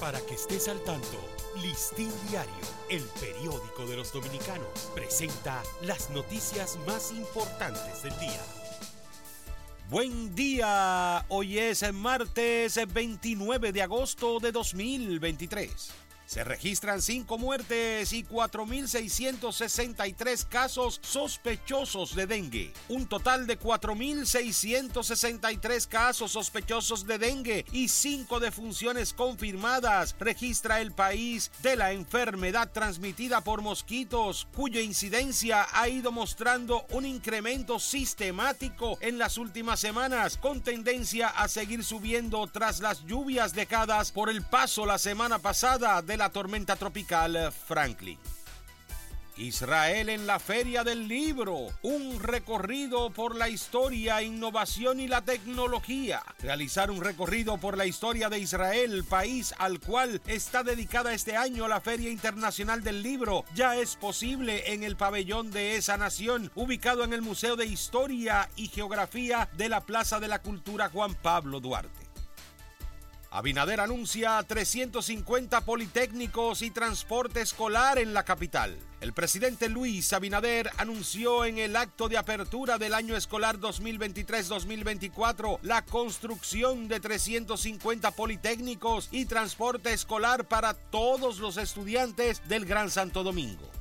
Para que estés al tanto, Listín Diario, el periódico de los dominicanos, presenta las noticias más importantes del día. Buen día, hoy es martes 29 de agosto de 2023. Se registran 5 muertes y 4.663 casos sospechosos de dengue. Un total de 4.663 casos sospechosos de dengue y 5 defunciones confirmadas registra el país de la enfermedad transmitida por mosquitos, cuya incidencia ha ido mostrando un incremento sistemático en las últimas semanas, con tendencia a seguir subiendo tras las lluvias dejadas por el paso la semana pasada la tormenta tropical Franklin. Israel en la Feria del Libro, un recorrido por la historia, innovación y la tecnología. Realizar un recorrido por la historia de Israel, país al cual está dedicada este año la Feria Internacional del Libro, ya es posible en el pabellón de esa nación, ubicado en el Museo de Historia y Geografía de la Plaza de la Cultura Juan Pablo Duarte. Abinader anuncia 350 politécnicos y transporte escolar en la capital. El presidente Luis Abinader anunció en el acto de apertura del año escolar 2023-2024 la construcción de 350 politécnicos y transporte escolar para todos los estudiantes del Gran Santo Domingo.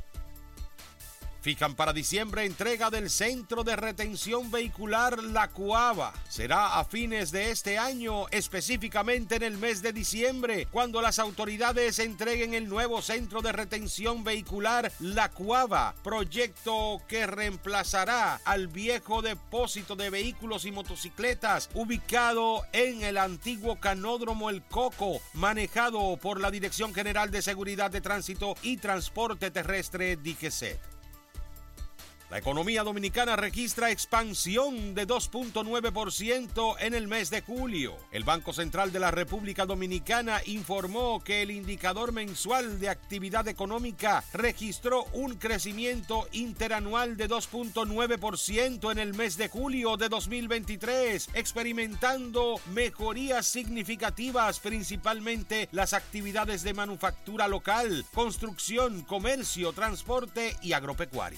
Fijan para diciembre entrega del Centro de Retención Vehicular La Cuava. Será a fines de este año, específicamente en el mes de diciembre, cuando las autoridades entreguen el nuevo Centro de Retención Vehicular La Cuava, proyecto que reemplazará al viejo depósito de vehículos y motocicletas ubicado en el antiguo canódromo El Coco, manejado por la Dirección General de Seguridad de Tránsito y Transporte Terrestre DGCET. La economía dominicana registra expansión de 2.9% en el mes de julio. El Banco Central de la República Dominicana informó que el indicador mensual de actividad económica registró un crecimiento interanual de 2.9% en el mes de julio de 2023, experimentando mejorías significativas principalmente las actividades de manufactura local, construcción, comercio, transporte y agropecuaria.